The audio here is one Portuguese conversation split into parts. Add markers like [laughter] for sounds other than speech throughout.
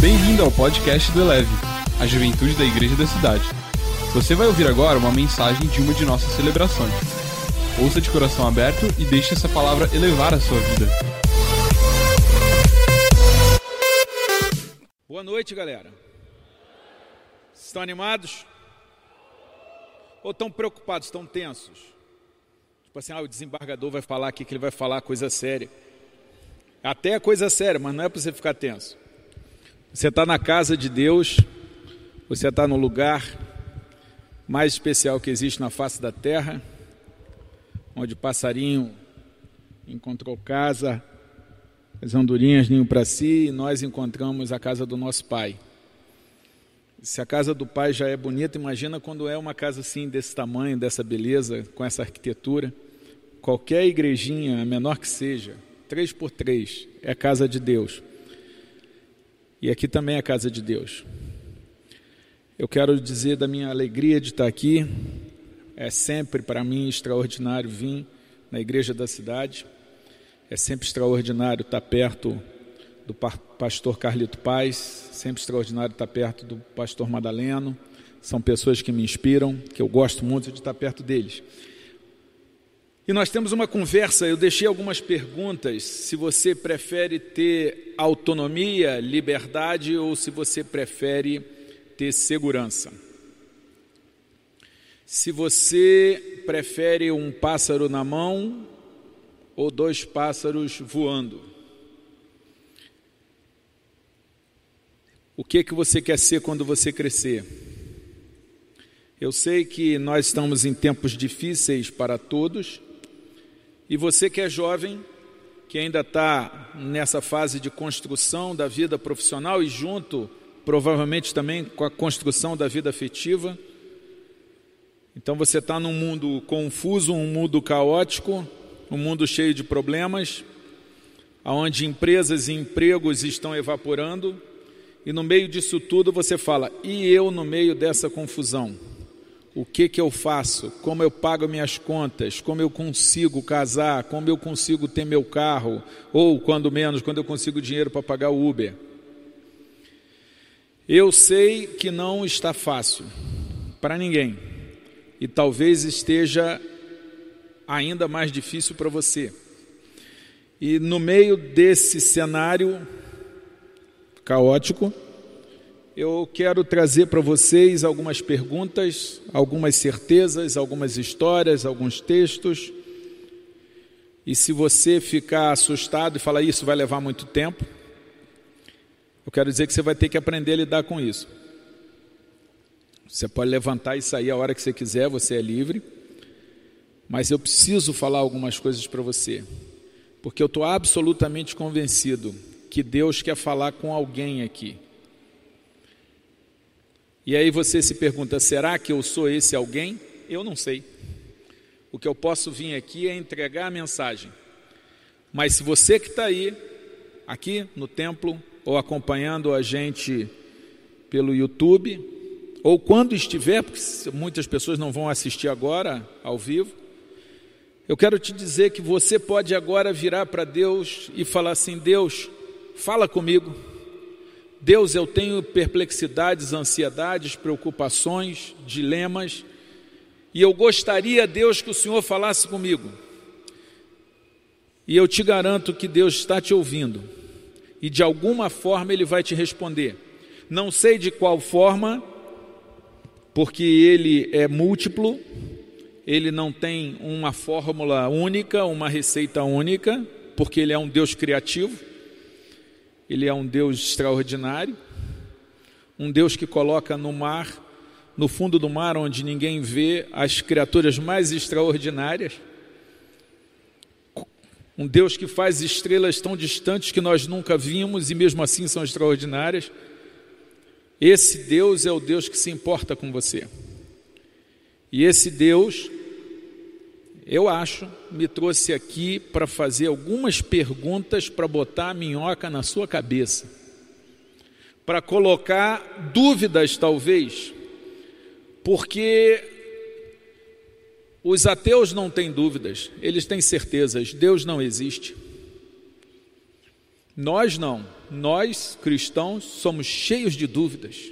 Bem-vindo ao podcast do Eleve, a juventude da igreja da cidade. Você vai ouvir agora uma mensagem de uma de nossas celebrações. Ouça de coração aberto e deixe essa palavra elevar a sua vida. Boa noite, galera. Estão animados? Ou estão preocupados, estão tensos? Tipo assim, ah, o desembargador vai falar aqui que ele vai falar coisa séria. Até é coisa séria, mas não é para você ficar tenso. Você está na casa de Deus, você está no lugar mais especial que existe na face da terra, onde passarinho encontrou casa, as andorinhas ninho para si, e nós encontramos a casa do nosso Pai. Se a casa do Pai já é bonita, imagina quando é uma casa assim, desse tamanho, dessa beleza, com essa arquitetura. Qualquer igrejinha, a menor que seja, três por três, é casa de Deus. E aqui também é a casa de Deus. Eu quero dizer da minha alegria de estar aqui. É sempre para mim extraordinário vir na igreja da cidade. É sempre extraordinário estar perto do pastor Carlito Paz, sempre extraordinário estar perto do pastor Madaleno. São pessoas que me inspiram, que eu gosto muito de estar perto deles. E nós temos uma conversa, eu deixei algumas perguntas, se você prefere ter autonomia, liberdade ou se você prefere ter segurança. Se você prefere um pássaro na mão ou dois pássaros voando. O que que você quer ser quando você crescer? Eu sei que nós estamos em tempos difíceis para todos. E você que é jovem, que ainda está nessa fase de construção da vida profissional e junto, provavelmente também com a construção da vida afetiva. Então você está num mundo confuso, um mundo caótico, um mundo cheio de problemas, onde empresas e empregos estão evaporando e no meio disso tudo você fala: e eu no meio dessa confusão? O que que eu faço? Como eu pago minhas contas? Como eu consigo casar? Como eu consigo ter meu carro? Ou, quando menos, quando eu consigo dinheiro para pagar o Uber? Eu sei que não está fácil para ninguém e talvez esteja ainda mais difícil para você. E no meio desse cenário caótico, eu quero trazer para vocês algumas perguntas, algumas certezas, algumas histórias, alguns textos. E se você ficar assustado e falar isso vai levar muito tempo, eu quero dizer que você vai ter que aprender a lidar com isso. Você pode levantar e sair a hora que você quiser, você é livre. Mas eu preciso falar algumas coisas para você, porque eu estou absolutamente convencido que Deus quer falar com alguém aqui. E aí você se pergunta: será que eu sou esse alguém? Eu não sei. O que eu posso vir aqui é entregar a mensagem. Mas se você que está aí, aqui no templo, ou acompanhando a gente pelo YouTube, ou quando estiver, porque muitas pessoas não vão assistir agora ao vivo, eu quero te dizer que você pode agora virar para Deus e falar assim: Deus, fala comigo. Deus, eu tenho perplexidades, ansiedades, preocupações, dilemas, e eu gostaria, Deus, que o Senhor falasse comigo. E eu te garanto que Deus está te ouvindo, e de alguma forma Ele vai te responder. Não sei de qual forma, porque Ele é múltiplo, Ele não tem uma fórmula única, uma receita única, porque Ele é um Deus criativo. Ele é um Deus extraordinário, um Deus que coloca no mar, no fundo do mar, onde ninguém vê, as criaturas mais extraordinárias. Um Deus que faz estrelas tão distantes que nós nunca vimos e mesmo assim são extraordinárias. Esse Deus é o Deus que se importa com você. E esse Deus eu acho, me trouxe aqui para fazer algumas perguntas para botar a minhoca na sua cabeça, para colocar dúvidas, talvez, porque os ateus não têm dúvidas, eles têm certezas, Deus não existe. Nós não, nós, cristãos, somos cheios de dúvidas.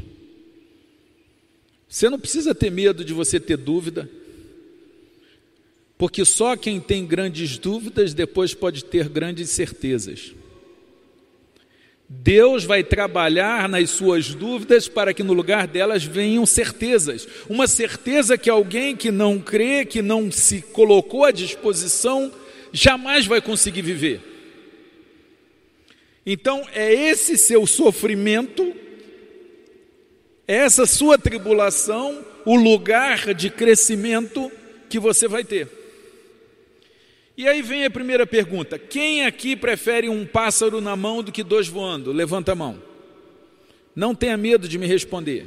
Você não precisa ter medo de você ter dúvida, porque só quem tem grandes dúvidas depois pode ter grandes certezas. Deus vai trabalhar nas suas dúvidas para que no lugar delas venham certezas. Uma certeza que alguém que não crê, que não se colocou à disposição, jamais vai conseguir viver. Então, é esse seu sofrimento, é essa sua tribulação, o lugar de crescimento que você vai ter. E aí vem a primeira pergunta: quem aqui prefere um pássaro na mão do que dois voando? Levanta a mão. Não tenha medo de me responder.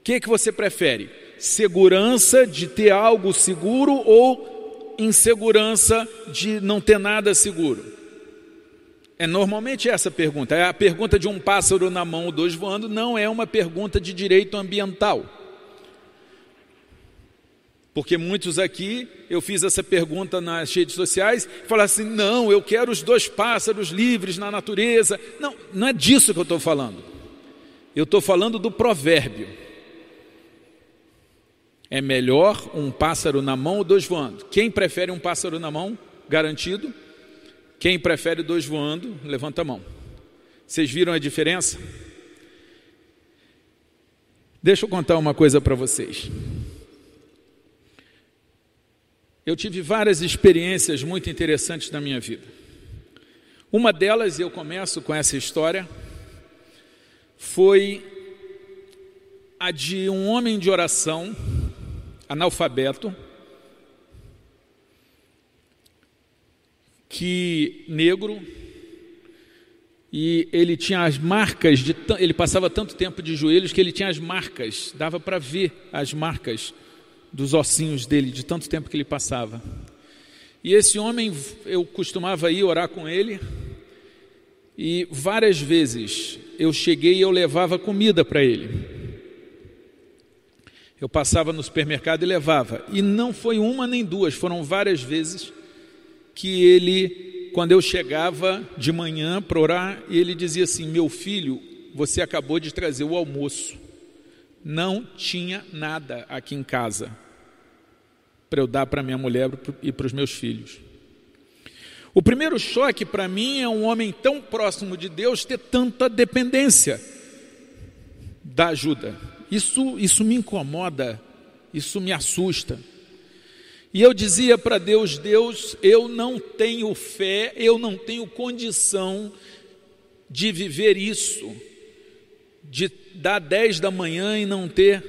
O que, que você prefere? Segurança de ter algo seguro ou insegurança de não ter nada seguro? É normalmente essa pergunta. É a pergunta de um pássaro na mão, dois voando, não é uma pergunta de direito ambiental. Porque muitos aqui, eu fiz essa pergunta nas redes sociais, falaram assim: não, eu quero os dois pássaros livres na natureza. Não, não é disso que eu estou falando. Eu estou falando do provérbio. É melhor um pássaro na mão ou dois voando. Quem prefere um pássaro na mão, garantido? Quem prefere dois voando, levanta a mão. Vocês viram a diferença? Deixa eu contar uma coisa para vocês. Eu tive várias experiências muito interessantes na minha vida. Uma delas, e eu começo com essa história, foi a de um homem de oração, analfabeto, que negro, e ele tinha as marcas de ele passava tanto tempo de joelhos que ele tinha as marcas, dava para ver as marcas dos ossinhos dele, de tanto tempo que ele passava. E esse homem, eu costumava ir orar com ele, e várias vezes eu cheguei e eu levava comida para ele. Eu passava no supermercado e levava. E não foi uma nem duas, foram várias vezes que ele, quando eu chegava de manhã para orar, ele dizia assim: Meu filho, você acabou de trazer o almoço não tinha nada aqui em casa para eu dar para minha mulher e para os meus filhos. O primeiro choque para mim é um homem tão próximo de Deus ter tanta dependência da ajuda. Isso, isso me incomoda, isso me assusta. E eu dizia para Deus: Deus, eu não tenho fé, eu não tenho condição de viver isso de dar 10 da manhã e não ter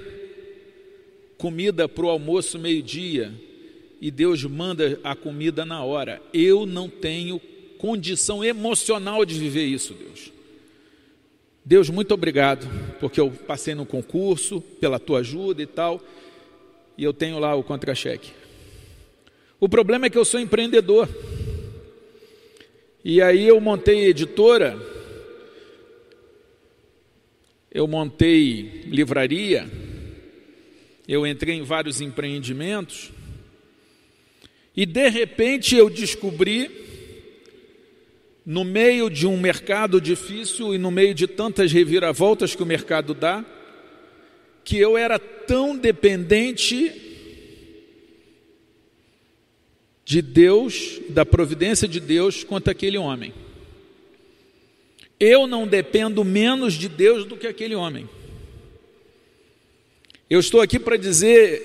comida para o almoço meio-dia e Deus manda a comida na hora. Eu não tenho condição emocional de viver isso, Deus. Deus, muito obrigado, porque eu passei no concurso, pela tua ajuda e tal, e eu tenho lá o contra-cheque. O problema é que eu sou empreendedor. E aí eu montei editora eu montei livraria, eu entrei em vários empreendimentos, e de repente eu descobri, no meio de um mercado difícil e no meio de tantas reviravoltas que o mercado dá, que eu era tão dependente de Deus, da providência de Deus, quanto aquele homem. Eu não dependo menos de Deus do que aquele homem. Eu estou aqui para dizer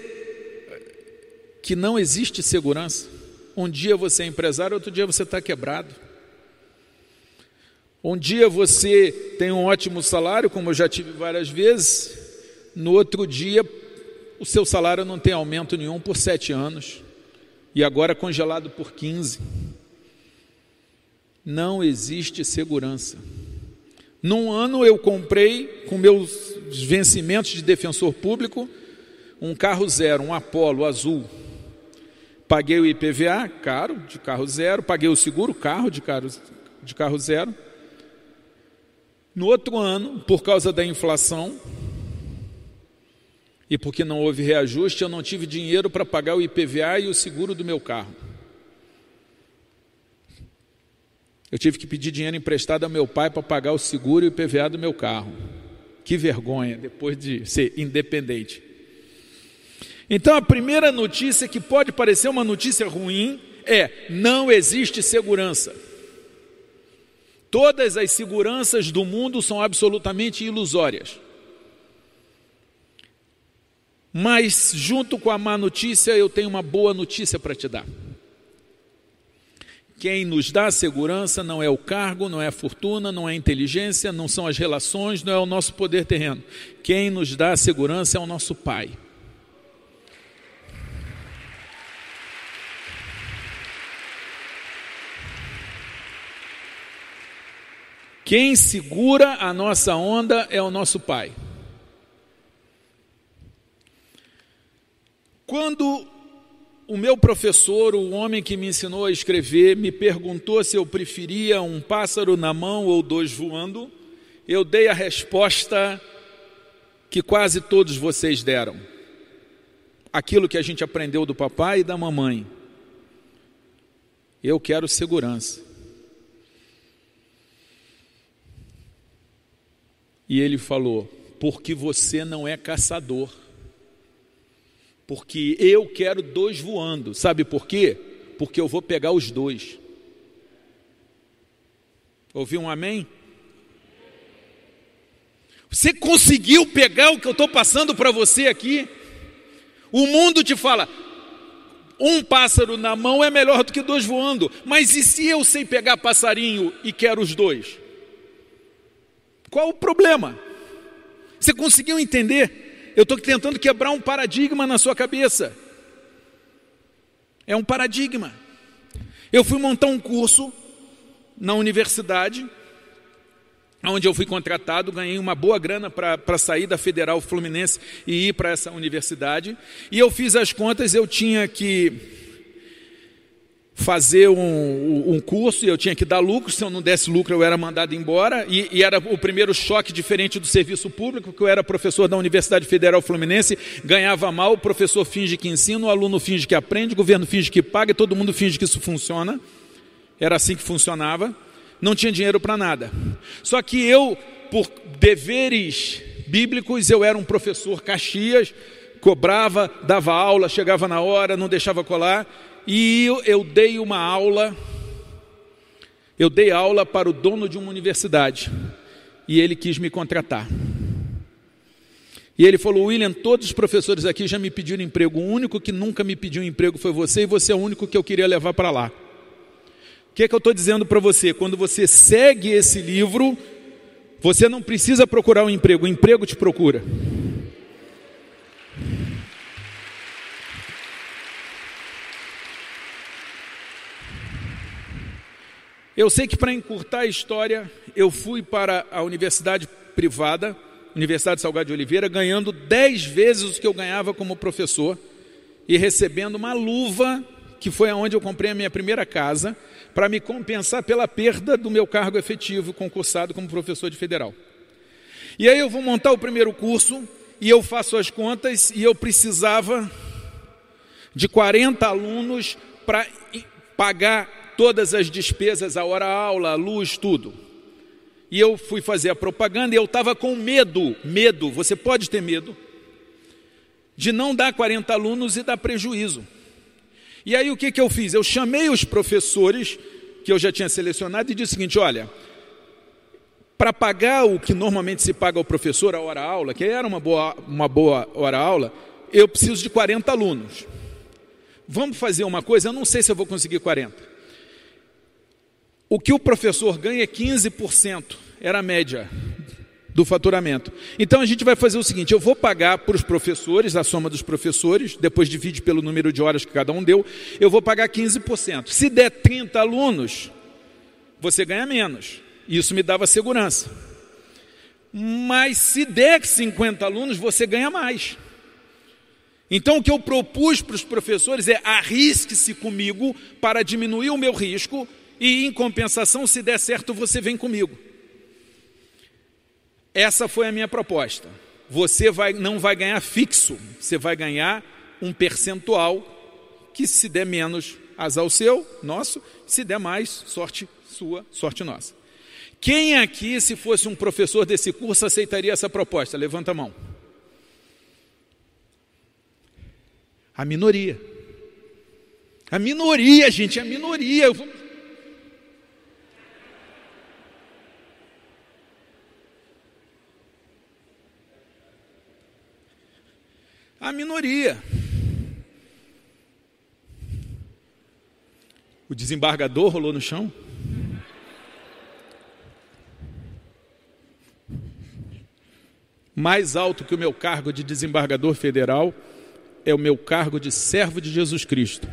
que não existe segurança. Um dia você é empresário, outro dia você está quebrado. Um dia você tem um ótimo salário, como eu já tive várias vezes, no outro dia o seu salário não tem aumento nenhum por sete anos, e agora congelado por 15. Não existe segurança. Num ano eu comprei, com meus vencimentos de defensor público, um carro zero, um Apollo azul. Paguei o IPVA, caro, de carro zero. Paguei o seguro, carro, de carro, de carro zero. No outro ano, por causa da inflação, e porque não houve reajuste, eu não tive dinheiro para pagar o IPVA e o seguro do meu carro. Eu tive que pedir dinheiro emprestado ao meu pai para pagar o seguro e o PVA do meu carro. Que vergonha, depois de ser independente. Então, a primeira notícia que pode parecer uma notícia ruim é: não existe segurança. Todas as seguranças do mundo são absolutamente ilusórias. Mas, junto com a má notícia, eu tenho uma boa notícia para te dar. Quem nos dá segurança não é o cargo, não é a fortuna, não é a inteligência, não são as relações, não é o nosso poder terreno. Quem nos dá segurança é o nosso Pai. Quem segura a nossa onda é o nosso Pai. Quando o meu professor, o homem que me ensinou a escrever, me perguntou se eu preferia um pássaro na mão ou dois voando, eu dei a resposta que quase todos vocês deram. Aquilo que a gente aprendeu do papai e da mamãe. Eu quero segurança. E ele falou: porque você não é caçador porque eu quero dois voando. Sabe por quê? Porque eu vou pegar os dois. Ouviu um amém? Você conseguiu pegar o que eu estou passando para você aqui? O mundo te fala, um pássaro na mão é melhor do que dois voando. Mas e se eu sei pegar passarinho e quero os dois? Qual o problema? Você conseguiu entender? Eu estou tentando quebrar um paradigma na sua cabeça. É um paradigma. Eu fui montar um curso na universidade, onde eu fui contratado, ganhei uma boa grana para sair da Federal Fluminense e ir para essa universidade. E eu fiz as contas, eu tinha que fazer um, um, curso e eu tinha que dar lucro, se eu não desse lucro eu era mandado embora, e, e, era o primeiro choque diferente do serviço público, porque eu era professor da Universidade Federal Fluminense, ganhava mal, o professor finge que ensina, o aluno finge que aprende, o governo finge que paga, e todo mundo finge que isso funciona, era assim que funcionava, não tinha dinheiro para nada. Só que eu, por deveres bíblicos, eu era um professor Caxias, cobrava, dava aula, chegava na hora, não deixava colar, e eu, eu dei uma aula, eu dei aula para o dono de uma universidade, e ele quis me contratar. E ele falou: William, todos os professores aqui já me pediram emprego. O único que nunca me pediu emprego foi você, e você é o único que eu queria levar para lá. O que é que eu estou dizendo para você? Quando você segue esse livro, você não precisa procurar um emprego, o emprego te procura. Eu sei que para encurtar a história, eu fui para a universidade privada, Universidade Salgado de Oliveira, ganhando dez vezes o que eu ganhava como professor e recebendo uma luva, que foi aonde eu comprei a minha primeira casa, para me compensar pela perda do meu cargo efetivo concursado como professor de federal. E aí eu vou montar o primeiro curso e eu faço as contas e eu precisava de 40 alunos para pagar todas as despesas, a hora-aula, a luz, tudo. E eu fui fazer a propaganda e eu estava com medo, medo, você pode ter medo, de não dar 40 alunos e dar prejuízo. E aí o que, que eu fiz? Eu chamei os professores que eu já tinha selecionado e disse o seguinte: olha, para pagar o que normalmente se paga ao professor a hora-aula, que era uma boa, uma boa hora-aula, eu preciso de 40 alunos. Vamos fazer uma coisa, eu não sei se eu vou conseguir 40. O que o professor ganha é 15%, era a média do faturamento. Então a gente vai fazer o seguinte: eu vou pagar para os professores, a soma dos professores, depois divide pelo número de horas que cada um deu, eu vou pagar 15%. Se der 30 alunos, você ganha menos. Isso me dava segurança. Mas se der 50 alunos, você ganha mais. Então o que eu propus para os professores é arrisque-se comigo para diminuir o meu risco e em compensação, se der certo, você vem comigo. Essa foi a minha proposta. Você vai, não vai ganhar fixo, você vai ganhar um percentual que se der menos, azar o seu, nosso, se der mais, sorte sua, sorte nossa. Quem aqui, se fosse um professor desse curso, aceitaria essa proposta? Levanta a mão. A minoria. A minoria, gente, a minoria. A minoria. O desembargador rolou no chão. Mais alto que o meu cargo de desembargador federal é o meu cargo de servo de Jesus Cristo.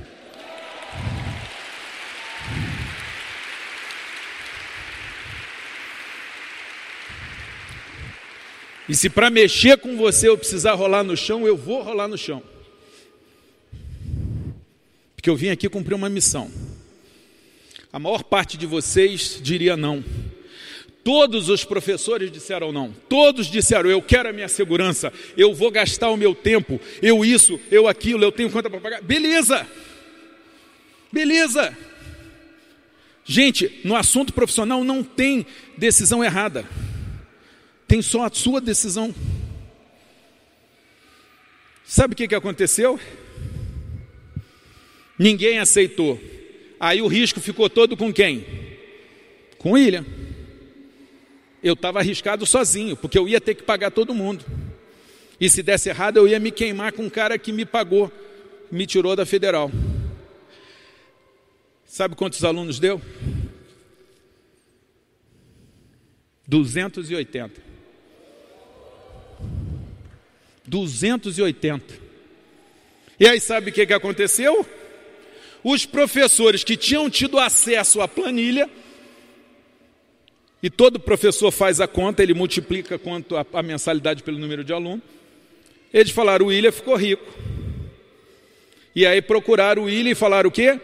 E se para mexer com você eu precisar rolar no chão, eu vou rolar no chão. Porque eu vim aqui cumprir uma missão. A maior parte de vocês diria não. Todos os professores disseram não. Todos disseram: eu quero a minha segurança, eu vou gastar o meu tempo, eu isso, eu aquilo, eu tenho conta para pagar. Beleza, beleza. Gente, no assunto profissional não tem decisão errada, tem só a sua decisão. Sabe o que, que aconteceu? Ninguém aceitou. Aí o risco ficou todo com quem? Com William eu estava arriscado sozinho, porque eu ia ter que pagar todo mundo. E se desse errado, eu ia me queimar com um cara que me pagou, me tirou da federal. Sabe quantos alunos deu? 280. 280. E aí sabe o que, que aconteceu? Os professores que tinham tido acesso à planilha e todo professor faz a conta, ele multiplica quanto a, a mensalidade pelo número de alunos. Eles falaram, o William ficou rico. E aí procuraram o William e falaram o quê?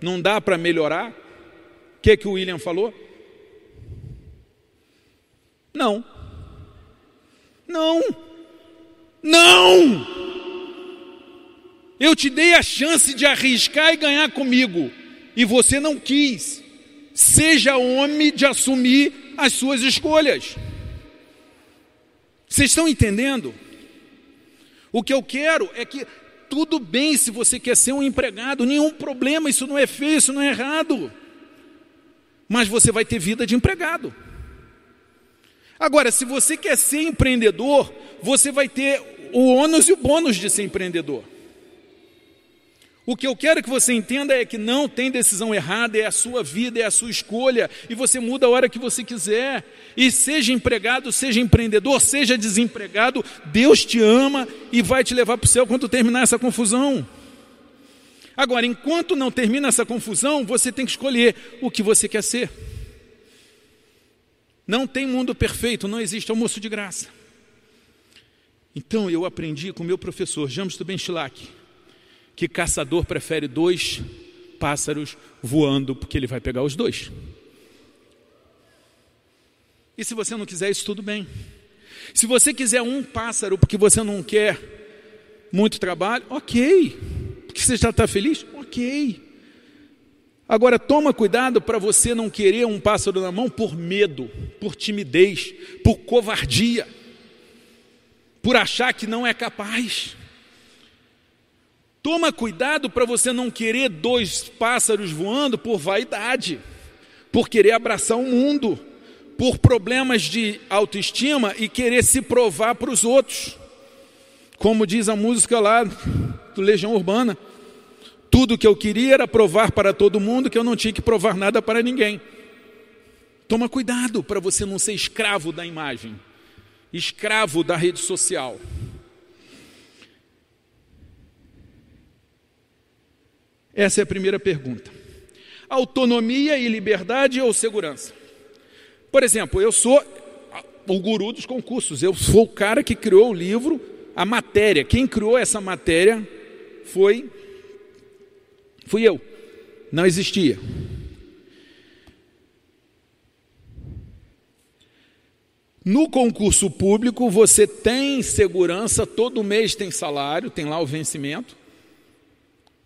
Não dá para melhorar? O que, que o William falou? Não. Não. Não! Eu te dei a chance de arriscar e ganhar comigo. E você não quis seja homem de assumir as suas escolhas. Vocês estão entendendo? O que eu quero é que tudo bem se você quer ser um empregado, nenhum problema, isso não é feio, isso não é errado. Mas você vai ter vida de empregado. Agora, se você quer ser empreendedor, você vai ter o ônus e o bônus de ser empreendedor. O que eu quero que você entenda é que não tem decisão errada, é a sua vida, é a sua escolha, e você muda a hora que você quiser. E seja empregado, seja empreendedor, seja desempregado, Deus te ama e vai te levar para o céu quando terminar essa confusão. Agora, enquanto não termina essa confusão, você tem que escolher o que você quer ser. Não tem mundo perfeito, não existe almoço de graça. Então eu aprendi com meu professor, James Tubenchilak, que caçador prefere dois pássaros voando porque ele vai pegar os dois. E se você não quiser isso, tudo bem. Se você quiser um pássaro porque você não quer muito trabalho, ok. Porque você já está feliz, ok. Agora toma cuidado para você não querer um pássaro na mão por medo, por timidez, por covardia, por achar que não é capaz. Toma cuidado para você não querer dois pássaros voando por vaidade, por querer abraçar o mundo, por problemas de autoestima e querer se provar para os outros. Como diz a música lá do Legião Urbana, tudo que eu queria era provar para todo mundo que eu não tinha que provar nada para ninguém. Toma cuidado para você não ser escravo da imagem, escravo da rede social. Essa é a primeira pergunta. Autonomia e liberdade ou segurança? Por exemplo, eu sou o guru dos concursos, eu sou o cara que criou o livro, a matéria. Quem criou essa matéria foi fui eu. Não existia. No concurso público, você tem segurança, todo mês tem salário, tem lá o vencimento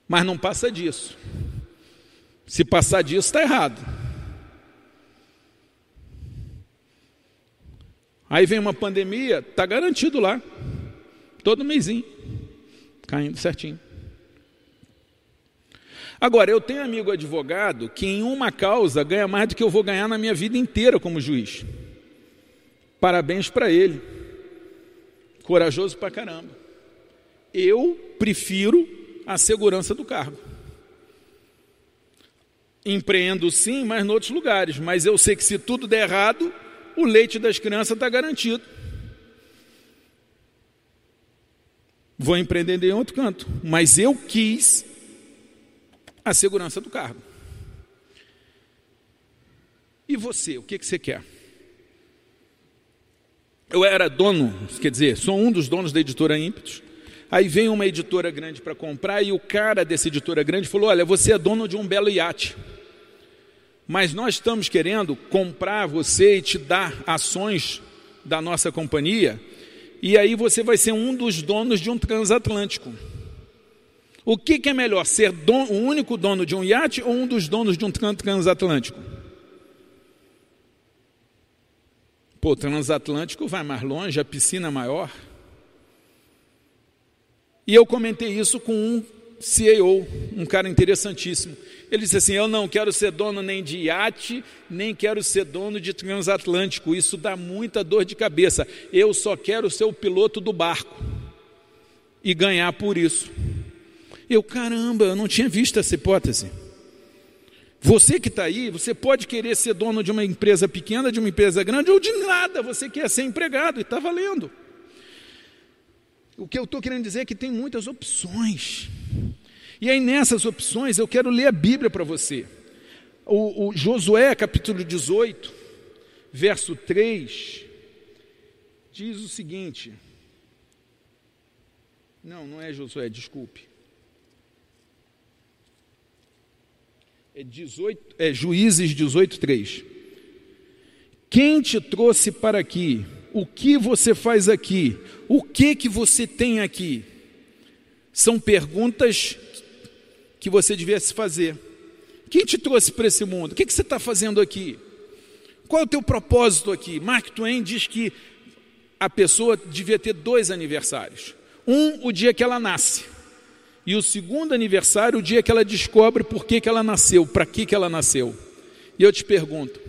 mas não passa disso. Se passar disso, está errado. Aí vem uma pandemia, está garantido lá, todo mêsinho, caindo certinho. Agora, eu tenho amigo advogado que em uma causa ganha mais do que eu vou ganhar na minha vida inteira como juiz. Parabéns para ele. Corajoso pra caramba. Eu prefiro a segurança do cargo. Empreendo sim, mas em outros lugares. Mas eu sei que se tudo der errado, o leite das crianças está garantido. Vou empreender em outro canto. Mas eu quis a segurança do cargo. E você, o que, que você quer? Eu era dono, quer dizer, sou um dos donos da editora Ímpetos. Aí vem uma editora grande para comprar e o cara dessa editora grande falou: Olha, você é dono de um belo iate. Mas nós estamos querendo comprar você e te dar ações da nossa companhia, e aí você vai ser um dos donos de um transatlântico. O que, que é melhor, ser don, o único dono de um iate ou um dos donos de um transatlântico? Pô, transatlântico vai mais longe, a piscina é maior. E eu comentei isso com um CEO, um cara interessantíssimo. Ele disse assim: Eu não quero ser dono nem de iate, nem quero ser dono de transatlântico. Isso dá muita dor de cabeça. Eu só quero ser o piloto do barco e ganhar por isso. Eu, caramba, eu não tinha visto essa hipótese. Você que está aí, você pode querer ser dono de uma empresa pequena, de uma empresa grande, ou de nada, você quer ser empregado, e está valendo. O que eu estou querendo dizer é que tem muitas opções. E aí, nessas opções, eu quero ler a Bíblia para você. O, o Josué, capítulo 18, verso 3, diz o seguinte. Não, não é Josué, desculpe. É, 18, é Juízes 18, 3. Quem te trouxe para aqui? O que você faz aqui? O que que você tem aqui? São perguntas que você devia se fazer. Quem te trouxe para esse mundo? O que, que você está fazendo aqui? Qual é o teu propósito aqui? Mark Twain diz que a pessoa devia ter dois aniversários. Um, o dia que ela nasce e o segundo aniversário, o dia que ela descobre por que, que ela nasceu, para que, que ela nasceu. E eu te pergunto,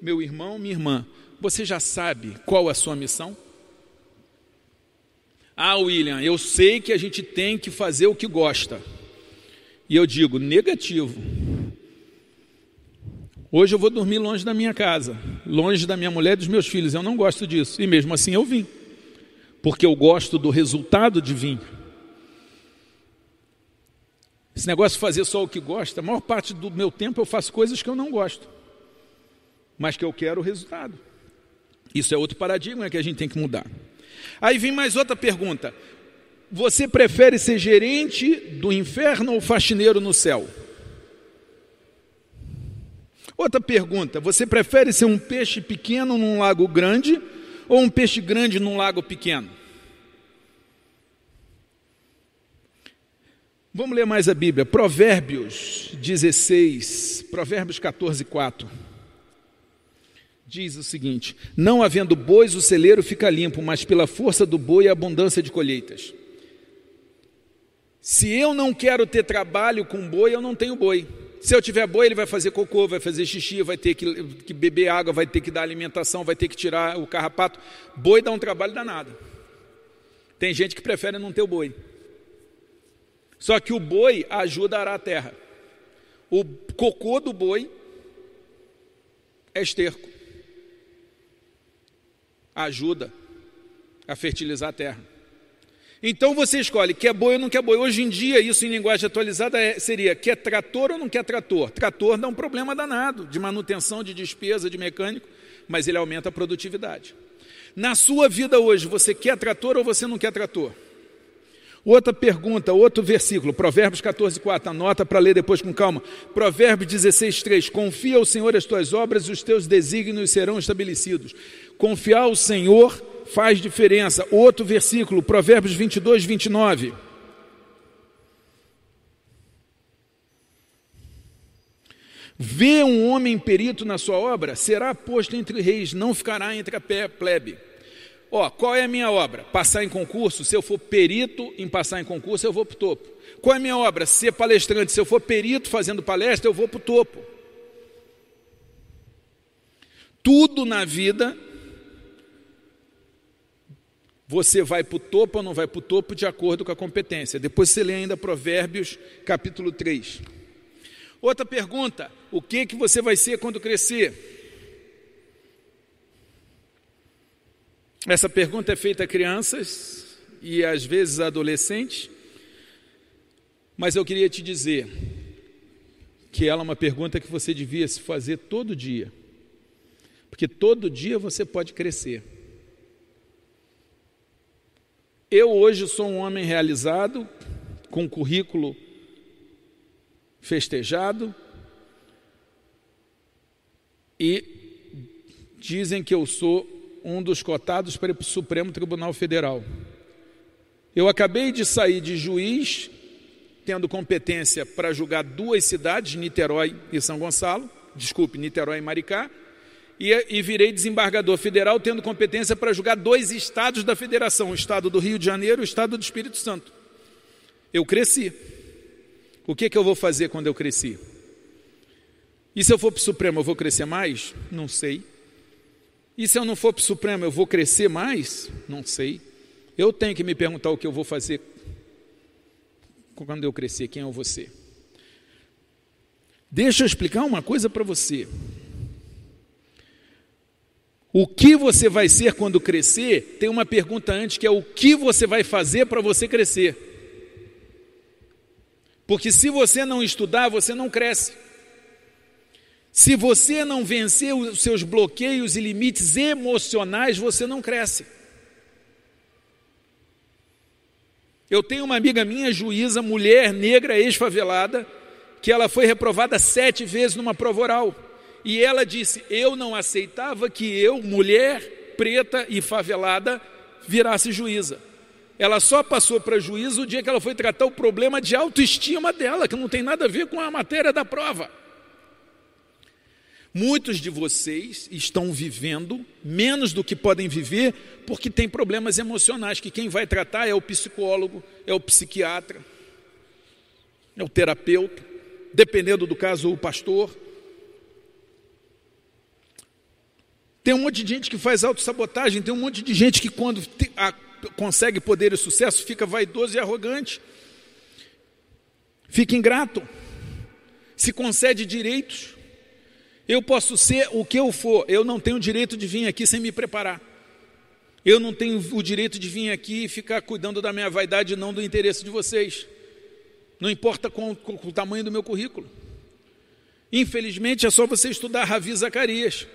meu irmão, minha irmã, você já sabe qual é a sua missão? Ah, William, eu sei que a gente tem que fazer o que gosta. E eu digo, negativo. Hoje eu vou dormir longe da minha casa, longe da minha mulher e dos meus filhos. Eu não gosto disso. E mesmo assim eu vim. Porque eu gosto do resultado de vir. Esse negócio de fazer só o que gosta, a maior parte do meu tempo eu faço coisas que eu não gosto, mas que eu quero o resultado. Isso é outro paradigma que a gente tem que mudar. Aí vem mais outra pergunta: você prefere ser gerente do inferno ou faxineiro no céu? Outra pergunta: você prefere ser um peixe pequeno num lago grande ou um peixe grande num lago pequeno? Vamos ler mais a Bíblia. Provérbios 16, Provérbios 14, 4. Diz o seguinte: Não havendo bois, o celeiro fica limpo, mas pela força do boi a abundância de colheitas. Se eu não quero ter trabalho com boi, eu não tenho boi. Se eu tiver boi, ele vai fazer cocô, vai fazer xixi, vai ter que, que beber água, vai ter que dar alimentação, vai ter que tirar o carrapato. Boi dá um trabalho danado. Tem gente que prefere não ter o boi. Só que o boi ajuda a arar a terra. O cocô do boi é esterco. Ajuda a fertilizar a terra. Então você escolhe, quer boi ou não quer boi. Hoje em dia, isso em linguagem atualizada é, seria, quer trator ou não quer trator? Trator dá um problema danado de manutenção, de despesa, de mecânico, mas ele aumenta a produtividade. Na sua vida hoje, você quer trator ou você não quer trator? Outra pergunta, outro versículo, Provérbios 14, 4, anota para ler depois com calma. Provérbios 16, 3, confia ao Senhor as tuas obras e os teus desígnios serão estabelecidos. Confiar ao Senhor faz diferença. Outro versículo, Provérbios 22, 29. Vê um homem perito na sua obra, será posto entre reis, não ficará entre a plebe. Ó, qual é a minha obra? Passar em concurso. Se eu for perito em passar em concurso, eu vou para o topo. Qual é a minha obra? Ser palestrante. Se eu for perito fazendo palestra, eu vou para o topo. Tudo na vida, você vai para o topo ou não vai para o topo de acordo com a competência. Depois você lê ainda Provérbios, capítulo 3. Outra pergunta: o que, que você vai ser quando crescer? Essa pergunta é feita a crianças e às vezes a adolescentes, mas eu queria te dizer que ela é uma pergunta que você devia se fazer todo dia, porque todo dia você pode crescer. Eu hoje sou um homem realizado, com currículo festejado, e dizem que eu sou um dos cotados para o Supremo Tribunal Federal. Eu acabei de sair de juiz, tendo competência para julgar duas cidades, Niterói e São Gonçalo, desculpe, Niterói e Maricá, e, e virei desembargador federal, tendo competência para julgar dois estados da federação, o estado do Rio de Janeiro e o estado do Espírito Santo. Eu cresci. O que, que eu vou fazer quando eu cresci? E se eu for para o Supremo, eu vou crescer mais? Não sei. E se eu não for para o Supremo, eu vou crescer mais? Não sei. Eu tenho que me perguntar o que eu vou fazer quando eu crescer, quem vou ser. Deixa eu explicar uma coisa para você. O que você vai ser quando crescer? Tem uma pergunta antes que é o que você vai fazer para você crescer. Porque se você não estudar, você não cresce. Se você não vencer os seus bloqueios e limites emocionais, você não cresce. Eu tenho uma amiga minha, juíza, mulher negra, ex-favelada, que ela foi reprovada sete vezes numa prova oral. E ela disse: Eu não aceitava que eu, mulher preta e favelada, virasse juíza. Ela só passou para juízo o dia que ela foi tratar o problema de autoestima dela, que não tem nada a ver com a matéria da prova. Muitos de vocês estão vivendo menos do que podem viver porque tem problemas emocionais que quem vai tratar é o psicólogo, é o psiquiatra, é o terapeuta, dependendo do caso, o pastor. Tem um monte de gente que faz autossabotagem, tem um monte de gente que quando te, a, consegue poder e sucesso fica vaidoso e arrogante, fica ingrato, se concede direitos. Eu posso ser o que eu for, eu não tenho o direito de vir aqui sem me preparar. Eu não tenho o direito de vir aqui e ficar cuidando da minha vaidade, não do interesse de vocês. Não importa com, com, o tamanho do meu currículo. Infelizmente, é só você estudar Ravi Zacarias,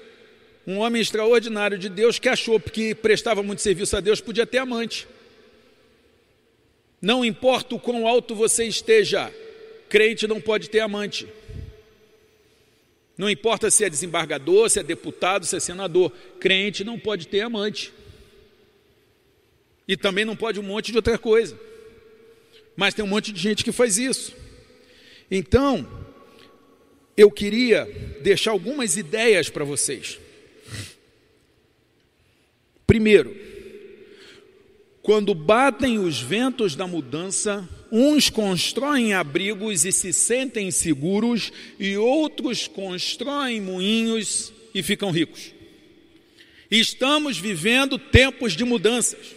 um homem extraordinário de Deus que achou que prestava muito serviço a Deus, podia ter amante. Não importa o quão alto você esteja, crente não pode ter amante. Não importa se é desembargador, se é deputado, se é senador, crente não pode ter amante. E também não pode um monte de outra coisa. Mas tem um monte de gente que faz isso. Então, eu queria deixar algumas ideias para vocês. Primeiro, quando batem os ventos da mudança, uns constroem abrigos e se sentem seguros, e outros constroem moinhos e ficam ricos. Estamos vivendo tempos de mudanças.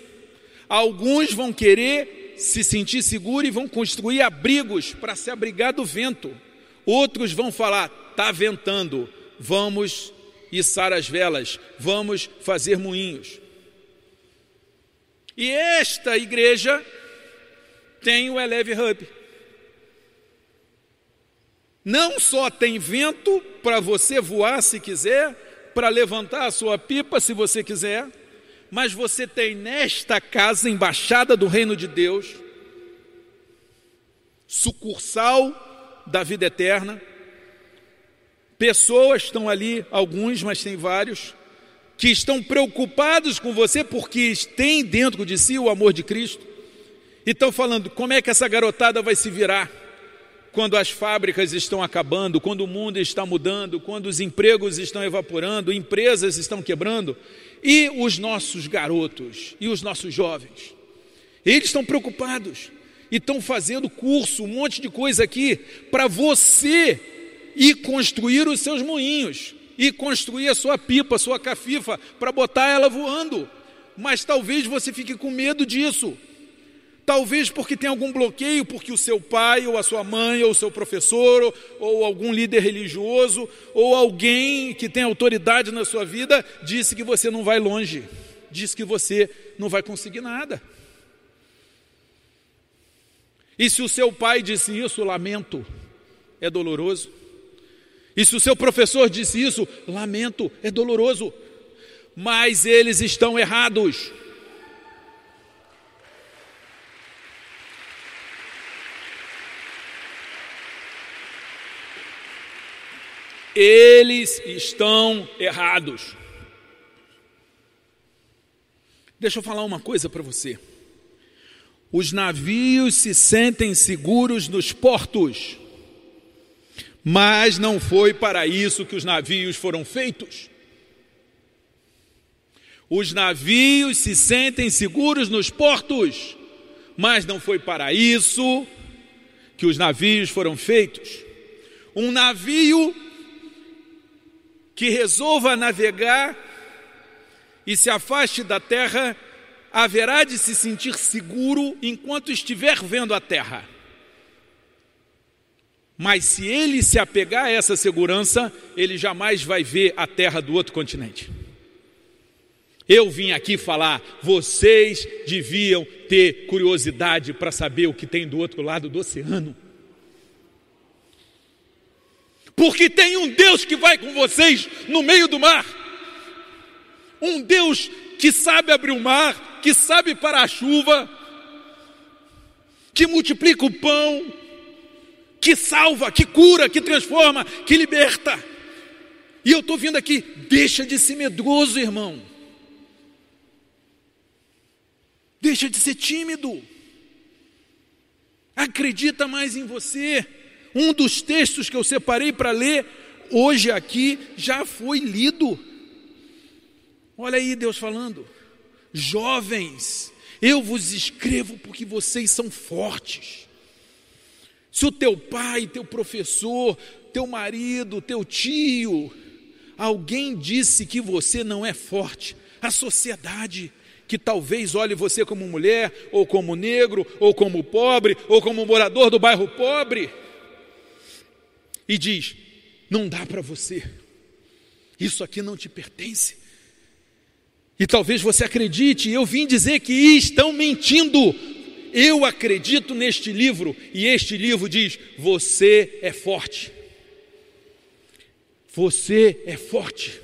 Alguns vão querer se sentir seguros e vão construir abrigos para se abrigar do vento. Outros vão falar: está ventando, vamos içar as velas, vamos fazer moinhos. E esta igreja tem o Eleve Hub. Não só tem vento para você voar se quiser, para levantar a sua pipa se você quiser, mas você tem nesta casa, embaixada do Reino de Deus, sucursal da vida eterna. Pessoas estão ali, alguns, mas tem vários, que estão preocupados com você porque têm dentro de si o amor de Cristo e estão falando como é que essa garotada vai se virar, quando as fábricas estão acabando, quando o mundo está mudando, quando os empregos estão evaporando, empresas estão quebrando, e os nossos garotos e os nossos jovens. Eles estão preocupados e estão fazendo curso, um monte de coisa aqui, para você ir construir os seus moinhos, e construir a sua pipa, a sua cafifa, para botar ela voando. Mas talvez você fique com medo disso. Talvez porque tem algum bloqueio, porque o seu pai, ou a sua mãe, ou o seu professor, ou, ou, algum líder religioso, ou alguém que tem autoridade na sua vida, disse que você não vai longe, disse que você não vai conseguir nada. E se o seu pai disse isso, lamento, é doloroso. E se o seu professor disse isso, lamento, é doloroso. Mas eles estão errados. Eles estão errados. Deixa eu falar uma coisa para você. Os navios se sentem seguros nos portos, mas não foi para isso que os navios foram feitos. Os navios se sentem seguros nos portos, mas não foi para isso que os navios foram feitos. Um navio que resolva navegar e se afaste da terra, haverá de se sentir seguro enquanto estiver vendo a terra. Mas se ele se apegar a essa segurança, ele jamais vai ver a terra do outro continente. Eu vim aqui falar, vocês deviam ter curiosidade para saber o que tem do outro lado do oceano. Porque tem um Deus que vai com vocês no meio do mar. Um Deus que sabe abrir o mar, que sabe parar a chuva, que multiplica o pão, que salva, que cura, que transforma, que liberta. E eu estou vindo aqui, deixa de ser medroso, irmão. Deixa de ser tímido. Acredita mais em você. Um dos textos que eu separei para ler hoje aqui já foi lido. Olha aí Deus falando: jovens, eu vos escrevo porque vocês são fortes. Se o teu pai, teu professor, teu marido, teu tio, alguém disse que você não é forte, a sociedade, que talvez olhe você como mulher, ou como negro, ou como pobre, ou como morador do bairro pobre, e diz: não dá para você, isso aqui não te pertence. E talvez você acredite, eu vim dizer que estão mentindo. Eu acredito neste livro, e este livro diz: você é forte. Você é forte.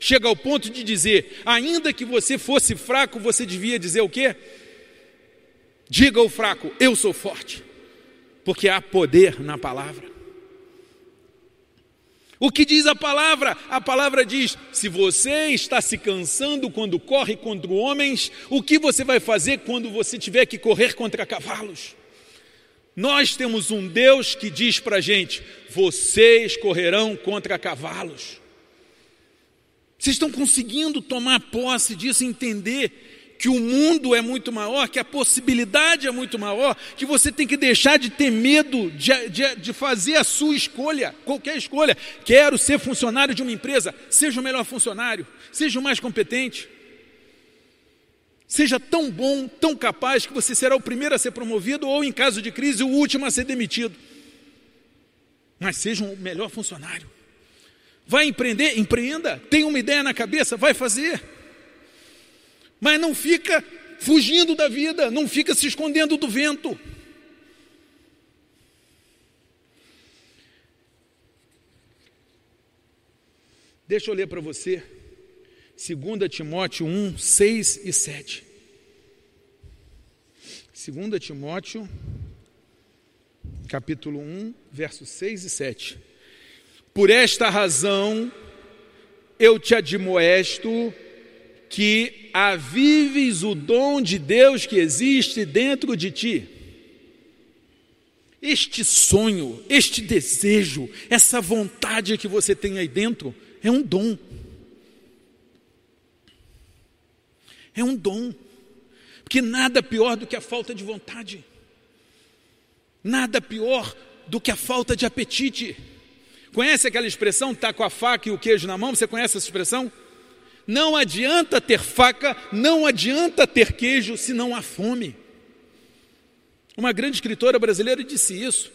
Chega ao ponto de dizer, ainda que você fosse fraco, você devia dizer o quê? Diga ao fraco, eu sou forte, porque há poder na palavra. O que diz a palavra? A palavra diz: se você está se cansando quando corre contra homens, o que você vai fazer quando você tiver que correr contra cavalos? Nós temos um Deus que diz para a gente: vocês correrão contra cavalos. Vocês estão conseguindo tomar posse disso, entender que o mundo é muito maior, que a possibilidade é muito maior, que você tem que deixar de ter medo de, de, de, fazer a sua escolha, qualquer escolha. Quero ser funcionário de uma empresa, seja o melhor funcionário, seja o mais competente. Seja tão bom, tão capaz que você será o primeiro a ser promovido ou, em caso de crise, o último a ser demitido. Mas seja o melhor funcionário. Vai empreender? Empreenda. Tem uma ideia na cabeça? Vai fazer. Mas não fica fugindo da vida, não fica se escondendo do vento. Deixa eu ler para você 2 Timóteo 1, 6 e 7. 2 Timóteo, capítulo 1, versos 6 e 7. Por esta razão eu te admoesto que avives o dom de Deus que existe dentro de ti. este sonho, este desejo, essa vontade que você tem aí dentro é um dom. É um dom. Porque nada pior do que a falta de vontade. Nada pior do que a falta de apetite. Conhece aquela expressão, tá com a faca e o queijo na mão? Você conhece essa expressão? Não adianta ter faca, não adianta ter queijo se não há fome. Uma grande escritora brasileira disse isso.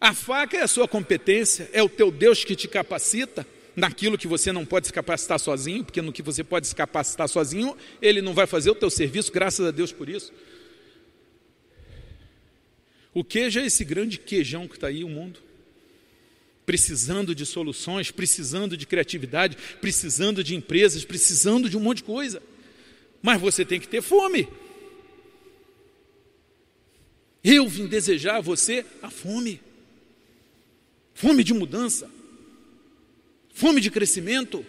A faca é a sua competência, é o teu Deus que te capacita naquilo que você não pode se capacitar sozinho, porque no que você pode se capacitar sozinho, ele não vai fazer o teu serviço, graças a Deus por isso. O queijo é esse grande queijão que está aí, o mundo. Precisando de soluções, precisando de criatividade, precisando de empresas, precisando de um monte de coisa. Mas você tem que ter fome. Eu vim desejar a você a fome. Fome de mudança. Fome de crescimento.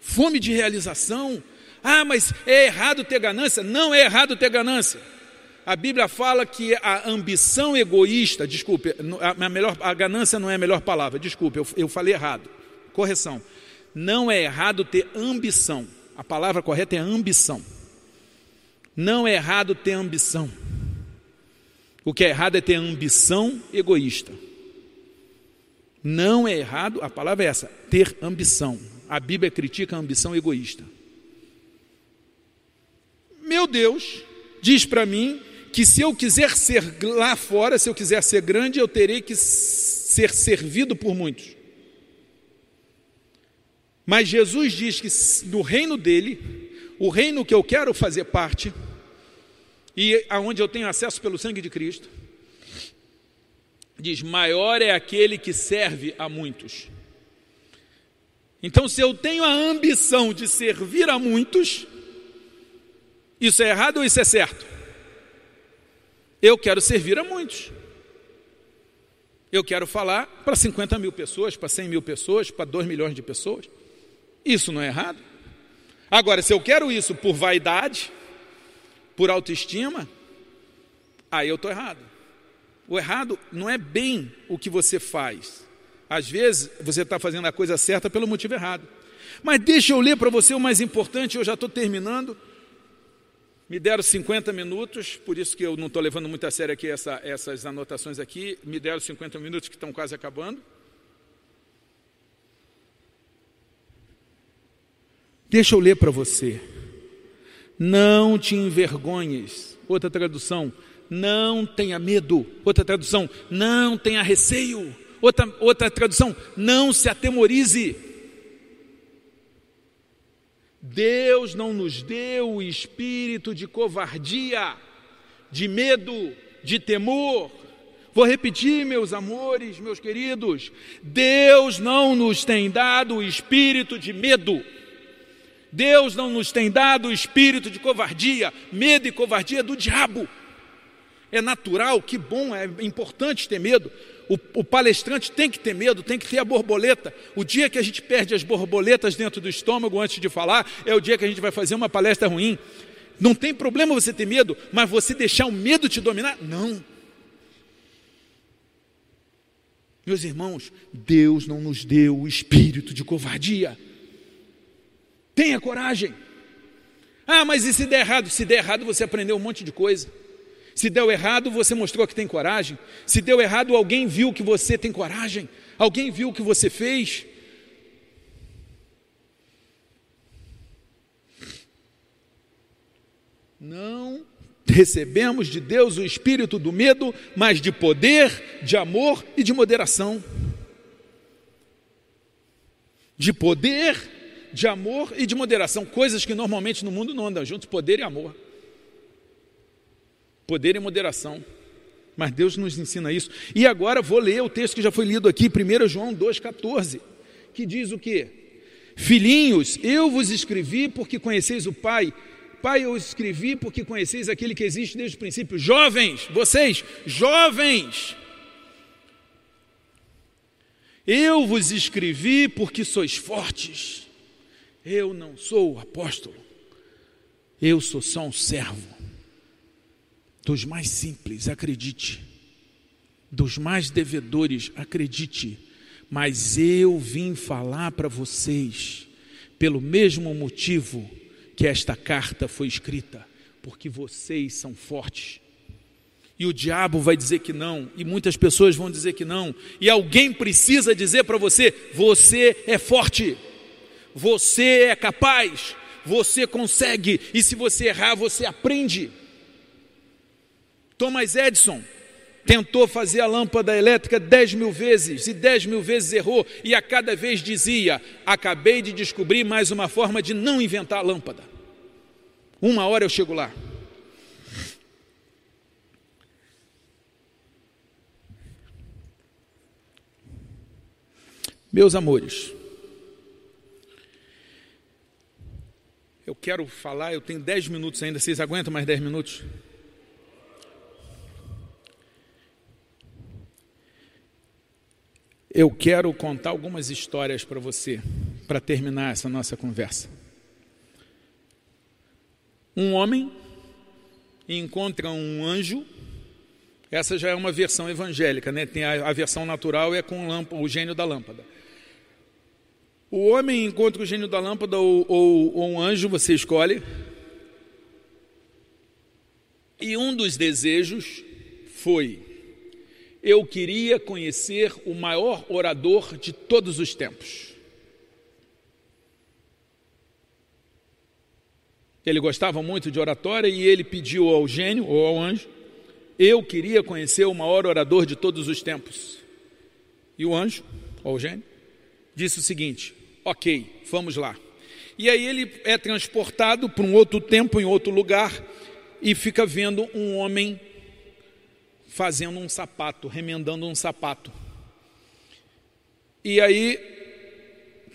Fome de realização. Ah, mas é errado ter ganância? Não é errado ter ganância. A Bíblia fala que a ambição egoísta, desculpe, a, melhor, a ganância não é a melhor palavra, desculpe, eu, eu falei errado. Correção. Não é errado ter ambição. A palavra correta é ambição. Não é errado ter ambição. O que é errado é ter ambição egoísta. Não é errado, a palavra é essa, ter ambição. A Bíblia critica a ambição egoísta. Meu Deus diz para mim que se eu quiser ser lá fora, se eu quiser ser grande, eu terei que ser servido por muitos. Mas Jesus diz que no reino dele, o reino que eu quero fazer parte, e aonde eu tenho acesso pelo sangue de Cristo, diz: maior é aquele que serve a muitos. Então, se eu tenho a ambição de servir a muitos, isso é errado ou isso é certo? Eu quero servir a muitos. Eu quero falar para 50 mil pessoas, para 100 mil pessoas, para 2 milhões de pessoas. Isso não é errado. Agora, se eu quero isso por vaidade, por autoestima, aí eu estou errado. O errado não é bem o que você faz. Às vezes você está fazendo a coisa certa pelo motivo errado. Mas deixa eu ler para você o mais importante, eu já estou terminando. Me deram 50 minutos, por isso que eu não estou levando muito a sério aqui essa, essas anotações aqui. Me deram 50 minutos que estão quase acabando. Deixa eu ler para você. Não te envergonhes. Outra tradução, não tenha medo. Outra tradução, não tenha receio. Outra, outra tradução, não se atemorize. Deus não nos deu o espírito de covardia, de medo, de temor. Vou repetir, meus amores, meus queridos: Deus não nos tem dado o espírito de medo Deus não nos tem dado o espírito de covardia, medo e covardia do diabo. É natural, que bom, é importante ter medo. O, o, palestrante tem que ter medo, tem que ter a borboleta. O dia que a gente perde as borboletas dentro do estômago antes de falar, é o dia que a gente vai fazer uma palestra ruim. Não tem problema você ter medo, mas você deixar o medo te dominar? Não. Meus irmãos, Deus não nos deu o espírito de covardia. Tenha coragem. Ah, mas e se der errado? Se der errado, você aprendeu um monte de coisa. Se deu errado, você mostrou que tem coragem. Se deu errado, alguém viu que você tem coragem. Alguém viu o que você fez. Não recebemos de Deus o espírito do medo, mas de poder, de amor e de moderação. De poder, de amor e de moderação, coisas que normalmente no mundo não andam juntos, poder e amor. Poder e moderação. Mas Deus nos ensina isso. E agora vou ler o texto que já foi lido aqui, 1 João 2,14, que diz o quê? Filhinhos, eu vos escrevi porque conheceis o Pai. Pai, eu escrevi porque conheceis aquele que existe desde o princípio. Jovens, vocês, jovens, eu vos escrevi porque sois fortes. Eu não sou apóstolo, eu sou só um servo dos mais simples, acredite. dos mais devedores, acredite, mas eu vim falar para vocês pelo mesmo motivo que esta carta foi escrita, porque vocês são fortes. E o diabo vai dizer que não, e muitas pessoas vão dizer que não, e alguém precisa dizer para você: você é forte, você é capaz, você consegue, e se você errar, você aprende. Thomas Edison tentou fazer a lâmpada elétrica dez mil vezes, e dez mil vezes errou, e a cada vez dizia: Acabei de descobrir mais uma forma de não inventar a lâmpada. Uma hora eu chego lá. Meus amores, eu quero falar, eu tenho dez minutos ainda, vocês aguentam mais dez minutos? Eu quero contar algumas histórias para você, para terminar essa nossa conversa. Um homem encontra um anjo, essa já é uma versão evangélica, né? Tem a, a versão natural é com o, gênio da lâmpada. O homem encontra o gênio da lâmpada ou, ou, ou um anjo, você escolhe. E um dos desejos foi eu queria conhecer o maior orador de todos os tempos. Ele gostava muito de oratória e ele pediu ao gênio ou ao anjo: Eu queria conhecer o maior orador de todos os tempos. E o anjo, ou o gênio, disse o seguinte: Ok, vamos lá. E aí ele é transportado para um outro tempo, em outro lugar, e fica vendo um homem fazendo um sapato, remendando um sapato. E aí,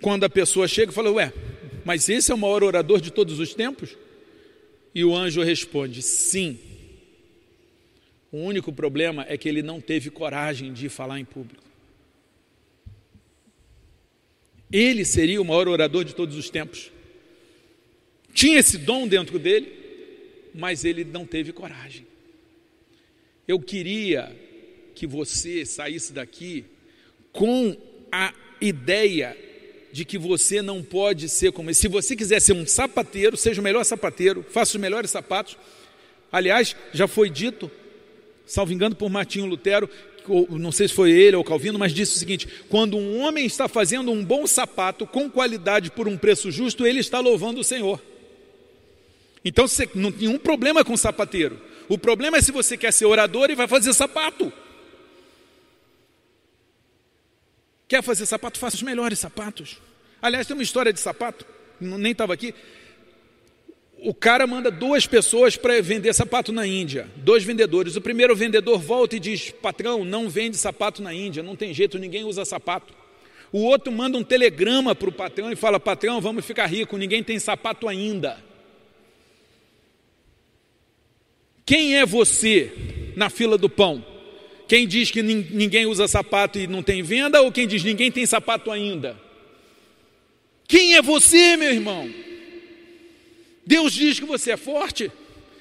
quando a pessoa chega, fala: Ué, mas esse é o maior orador de todos os tempos? E o anjo responde: Sim. O único problema é que ele não teve coragem de falar em público. Ele seria o maior orador de todos os tempos. Tinha esse dom dentro dele, mas ele não teve coragem. Eu queria que você saísse daqui com a ideia de que você não pode ser como esse. Se você quiser ser um sapateiro, seja o melhor sapateiro, faça os melhores sapatos. Aliás, já foi dito, salvo engano por Martinho Lutero, não sei se foi ele ou Calvino, mas disse o seguinte: quando um homem está fazendo um bom sapato com qualidade por um preço justo, ele está louvando o Senhor. Então você não tem nenhum problema com o sapateiro. O problema é se você quer ser orador e vai fazer sapato. Quer fazer sapato? Faça os melhores sapatos. Aliás, tem uma história de sapato, nem estava aqui. O cara manda duas pessoas para vender sapato na Índia, dois vendedores. O primeiro vendedor volta e diz: Patrão, não vende sapato na Índia, não tem jeito, ninguém usa sapato. O outro manda um telegrama para o patrão e fala: Patrão, vamos ficar rico, ninguém tem sapato ainda. Quem é você na fila do pão? Quem diz que ninguém usa sapato e não tem venda ou quem diz ninguém tem sapato ainda? Quem é você, meu irmão? Deus diz que você é forte,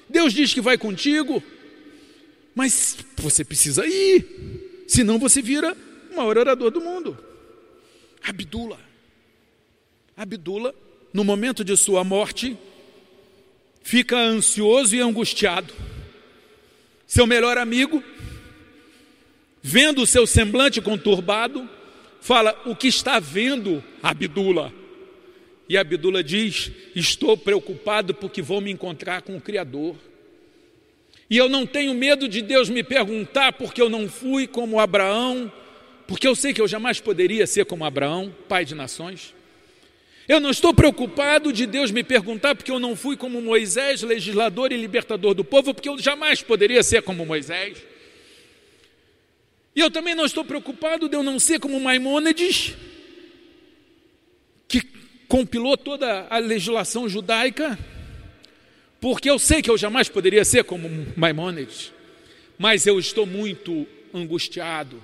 Deus diz que vai contigo, mas você precisa ir, senão você vira o maior orador do mundo. Abdula. Abdula, no momento de sua morte, fica ansioso e angustiado seu melhor amigo, vendo o seu semblante conturbado, fala: O que está vendo, Abdula? E Abdula diz: Estou preocupado porque vou me encontrar com o Criador. E eu não tenho medo de Deus me perguntar porque eu não fui como Abraão, porque eu sei que eu jamais poderia ser como Abraão, pai de nações. Eu não estou preocupado de Deus me perguntar porque eu não fui como Moisés, legislador e libertador do povo, porque eu jamais poderia ser como Moisés. E eu também não estou preocupado de eu não ser como Maimônides, que compilou toda a legislação judaica, porque eu sei que eu jamais poderia ser como Maimônides, mas eu estou muito angustiado,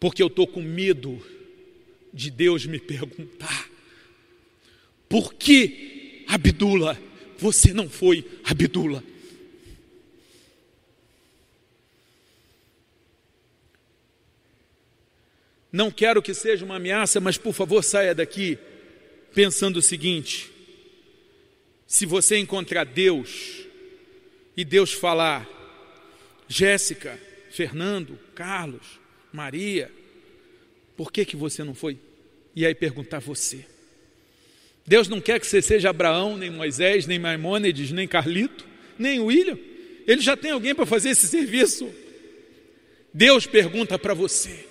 porque eu estou com medo de Deus me perguntar: por que, Abdula, você não foi Abdula? Não quero que seja uma ameaça, mas por favor saia daqui pensando o seguinte: se você encontrar Deus e Deus falar, Jéssica, Fernando, Carlos, Maria, por que que você não foi? E aí perguntar você. Deus não quer que você seja Abraão, nem Moisés, nem Maimônides, nem Carlito, nem William. Ele já tem alguém para fazer esse serviço. Deus pergunta para você: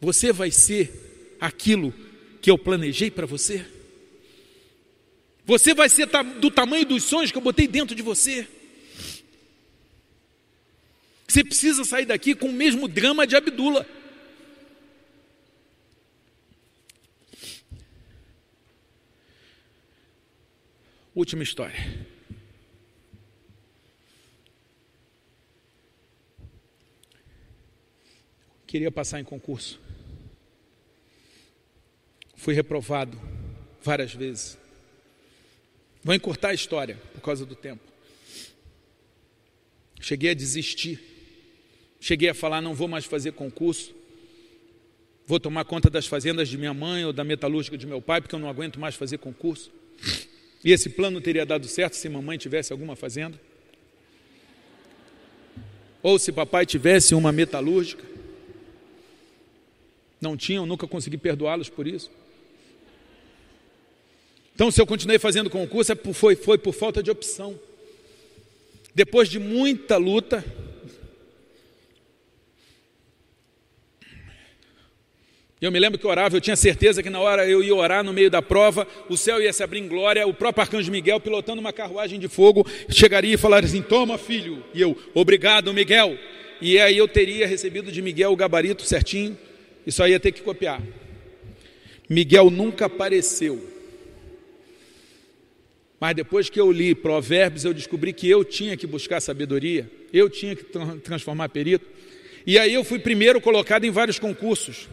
Você vai ser aquilo que eu planejei para você? Você vai ser do tamanho dos sonhos que eu botei dentro de você? Você precisa sair daqui com o mesmo drama de Abdula. Última história. Queria passar em concurso. Fui reprovado várias vezes. Vou encurtar a história por causa do tempo. Cheguei a desistir. Cheguei a falar: não vou mais fazer concurso. Vou tomar conta das fazendas de minha mãe ou da metalúrgica de meu pai, porque eu não aguento mais fazer concurso. E esse plano teria dado certo se mamãe tivesse alguma fazenda? Ou se papai tivesse uma metalúrgica? Não tinham, nunca consegui perdoá-los por isso. Então, se eu continuei fazendo concurso, é foi, foi por falta de opção. Depois de muita luta, Eu me lembro que orava, eu tinha certeza que na hora eu ia orar no meio da prova, o céu ia se abrir em glória, o próprio arcanjo Miguel, pilotando uma carruagem de fogo, chegaria e falaria assim: Toma, filho. E eu, obrigado, Miguel. E aí eu teria recebido de Miguel o gabarito certinho e só ia ter que copiar. Miguel nunca apareceu. Mas depois que eu li Provérbios, eu descobri que eu tinha que buscar sabedoria, eu tinha que transformar perito. E aí eu fui primeiro colocado em vários concursos.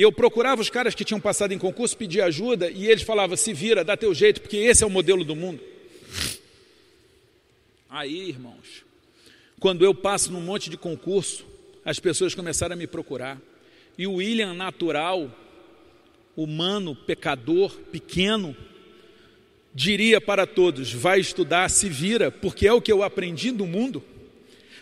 E eu procurava os caras que tinham passado em concurso, pedia ajuda, e eles falavam: se vira, dá teu jeito, porque esse é o modelo do mundo. Aí, irmãos, quando eu passo num monte de concurso, as pessoas começaram a me procurar. E o William, natural, humano, pecador, pequeno, diria para todos: vai estudar, se vira, porque é o que eu aprendi do mundo.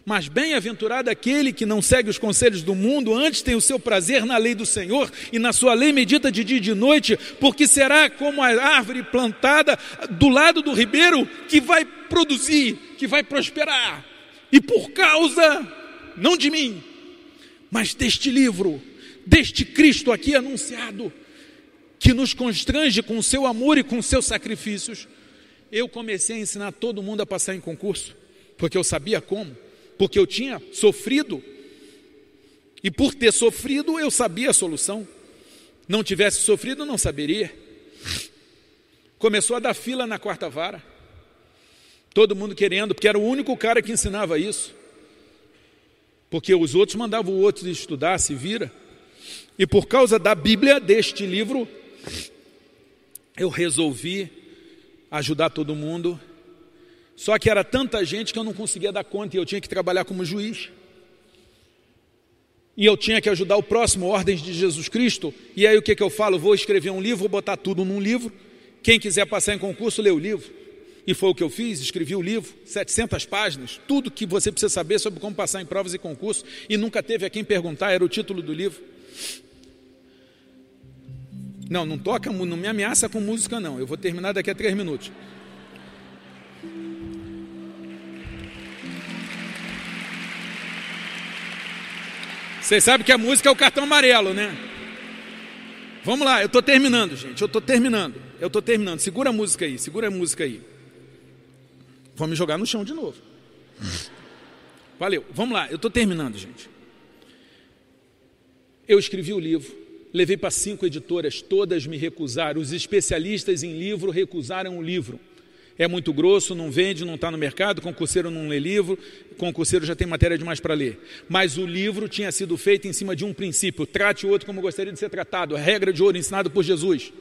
Mas bem-aventurado aquele que não segue os conselhos do mundo, antes tem o seu prazer na lei do Senhor e na sua lei medita de dia e de noite, porque será como a árvore plantada do lado do ribeiro que vai produzir, que vai prosperar. E por causa, não de mim, mas deste livro, deste Cristo aqui anunciado, que nos constrange com o seu amor e com os seus sacrifícios, eu comecei a ensinar todo mundo a passar em concurso, porque eu sabia como porque eu tinha sofrido. E por ter sofrido, eu sabia a solução. Não tivesse sofrido, não saberia. Começou a dar fila na quarta vara. Todo mundo querendo, porque era o único cara que ensinava isso. Porque os outros mandavam o outro estudar, se vira. E por causa da Bíblia, deste livro, eu resolvi ajudar todo mundo só que era tanta gente que eu não conseguia dar conta e eu tinha que trabalhar como juiz. E eu tinha que ajudar o próximo, Ordens de Jesus Cristo. E aí o que, que eu falo? Vou escrever um livro, vou botar tudo num livro. Quem quiser passar em concurso, lê o livro. E foi o que eu fiz, escrevi o livro, 700 páginas, tudo que você precisa saber sobre como passar em provas e concursos. E nunca teve a quem perguntar, era o título do livro. Não, não toca, não me ameaça com música não, eu vou terminar daqui a três minutos. Vocês sabem que a música é o cartão amarelo, né? Vamos lá, eu estou terminando, gente. Eu estou terminando. Eu estou terminando. Segura a música aí, segura a música aí. Vou me jogar no chão de novo. [laughs] Valeu. Vamos lá, eu estou terminando, gente. Eu escrevi o livro, levei para cinco editoras, todas me recusaram. Os especialistas em livro recusaram o livro é muito grosso, não vende, não está no mercado, concurseiro não lê livro, concurseiro já tem matéria demais para ler. Mas o livro tinha sido feito em cima de um princípio: trate o outro como gostaria de ser tratado, a regra de ouro ensinada por Jesus.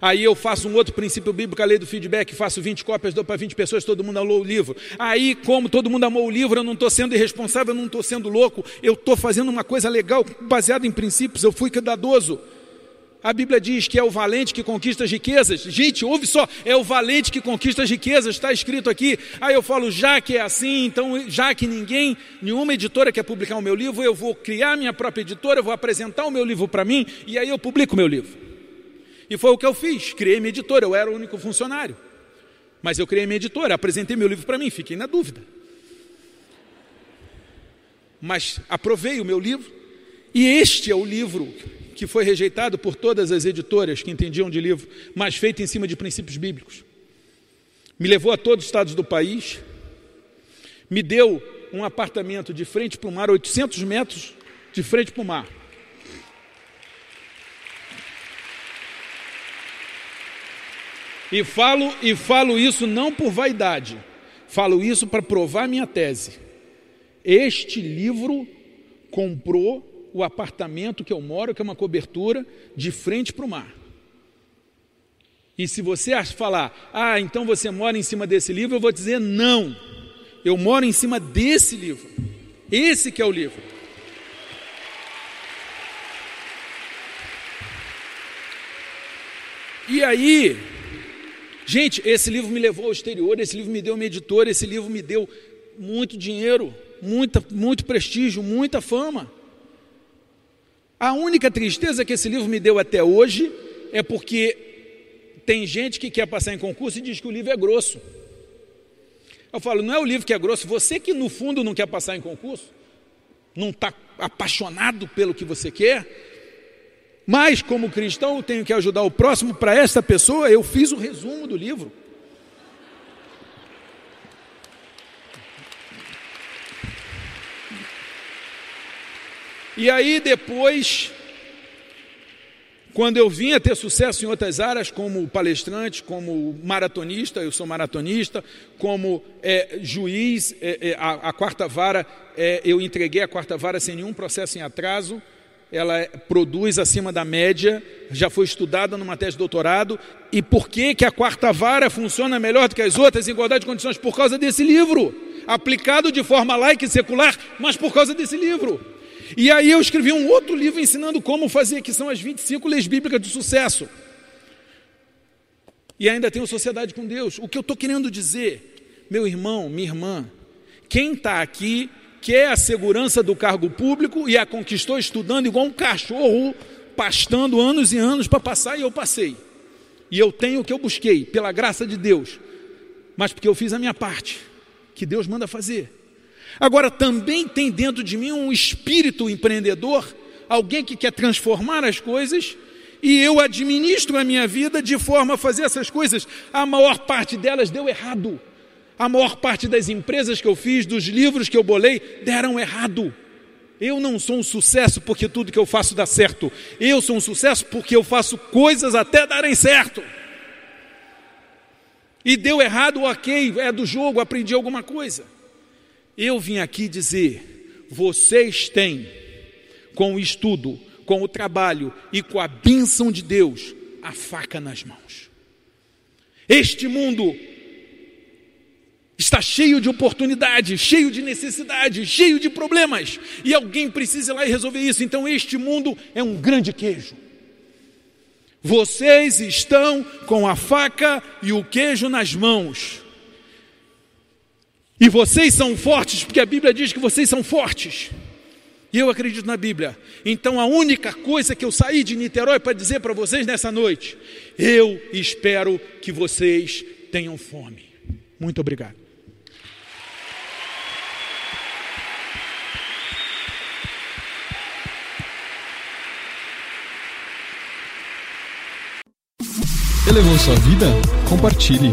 Aí eu faço um outro princípio bíblico, a lei do feedback, faço 20 cópias, dou para 20 pessoas, todo mundo amou o livro. Aí, como todo mundo amou o livro, eu não estou sendo irresponsável, eu não estou sendo louco, eu estou fazendo uma coisa legal, baseada em princípios, eu fui cuidadoso. A Bíblia diz que é o valente que conquista as riquezas. Gente, ouve só, é o valente que conquista as riquezas, está escrito aqui. Aí eu falo, já que é assim, então, já que ninguém, nenhuma editora quer publicar o meu livro, eu vou criar minha própria editora, eu vou apresentar o meu livro para mim, e aí eu publico o meu livro. E foi o que eu fiz, criei minha editora, eu era o único funcionário. Mas eu criei minha editora, apresentei meu livro para mim, fiquei na dúvida. Mas aprovei o meu livro, e este é o livro que foi rejeitado por todas as editoras que entendiam de livro, mas feito em cima de princípios bíblicos. Me levou a todos os estados do país, me deu um apartamento de frente para o mar, 800 metros de frente para o mar. E falo, e falo isso não por vaidade, falo isso para provar minha tese. Este livro comprou o apartamento que eu moro, que é uma cobertura, de frente para o mar. E se você falar, ah, então você mora em cima desse livro, eu vou dizer não. Eu moro em cima desse livro. Esse que é o livro. E aí, gente, esse livro me levou ao exterior, esse livro me deu uma editora, esse livro me deu muito dinheiro, muita, muito prestígio, muita fama. A única tristeza que esse livro me deu até hoje é porque tem gente que quer passar em concurso e diz que o livro é grosso. Eu falo, não é o livro que é grosso, você que no fundo não quer passar em concurso, não está apaixonado pelo que você quer, mas como cristão eu tenho que ajudar o próximo para essa pessoa, eu fiz o resumo do livro. E aí depois, quando eu vim a ter sucesso em outras áreas, como palestrante, como maratonista, eu sou maratonista, como é, juiz, é, é, a, a, quarta vara, é, eu entreguei a quarta vara sem nenhum processo em atraso, ela produz acima da média, já foi estudada numa tese de doutorado, e por que, que a quarta vara funciona melhor do que as outras em igualdade de condições? Por causa desse livro, aplicado de forma laica e secular, mas por causa desse livro. E aí eu escrevi um outro livro ensinando como fazer, que são as 25 leis bíblicas do sucesso. E ainda tenho sociedade com Deus. O que eu estou querendo dizer, meu irmão, minha irmã, quem está aqui quer a segurança do cargo público e a conquistou estudando igual um cachorro, pastando anos e anos para passar, e eu passei. E eu tenho o que eu busquei, pela graça de Deus, mas porque eu fiz a minha parte, que Deus manda fazer. Agora, também tem dentro de mim um espírito empreendedor, alguém que quer transformar as coisas, e eu administro a minha vida de forma a fazer essas coisas. A maior parte delas deu errado. A maior parte das empresas que eu fiz, dos livros que eu bolei, deram errado. Eu não sou um sucesso porque tudo que eu faço dá certo. Eu sou um sucesso porque eu faço coisas até darem certo. E deu errado, ok, é do jogo, aprendi alguma coisa. Eu vim aqui dizer: vocês têm, com o estudo, com o trabalho e com a bênção de Deus, a faca nas mãos. Este mundo está cheio de oportunidades, cheio de necessidades, cheio de problemas, e alguém precisa ir lá e resolver isso. Então, este mundo é um grande queijo. Vocês estão com a faca e o queijo nas mãos. E vocês são fortes, porque a Bíblia diz que vocês são fortes. E eu acredito na Bíblia. Então a única coisa que eu saí de Niterói para dizer para vocês nessa noite, eu espero que vocês tenham fome. Muito obrigado. Elevou sua vida? Compartilhe.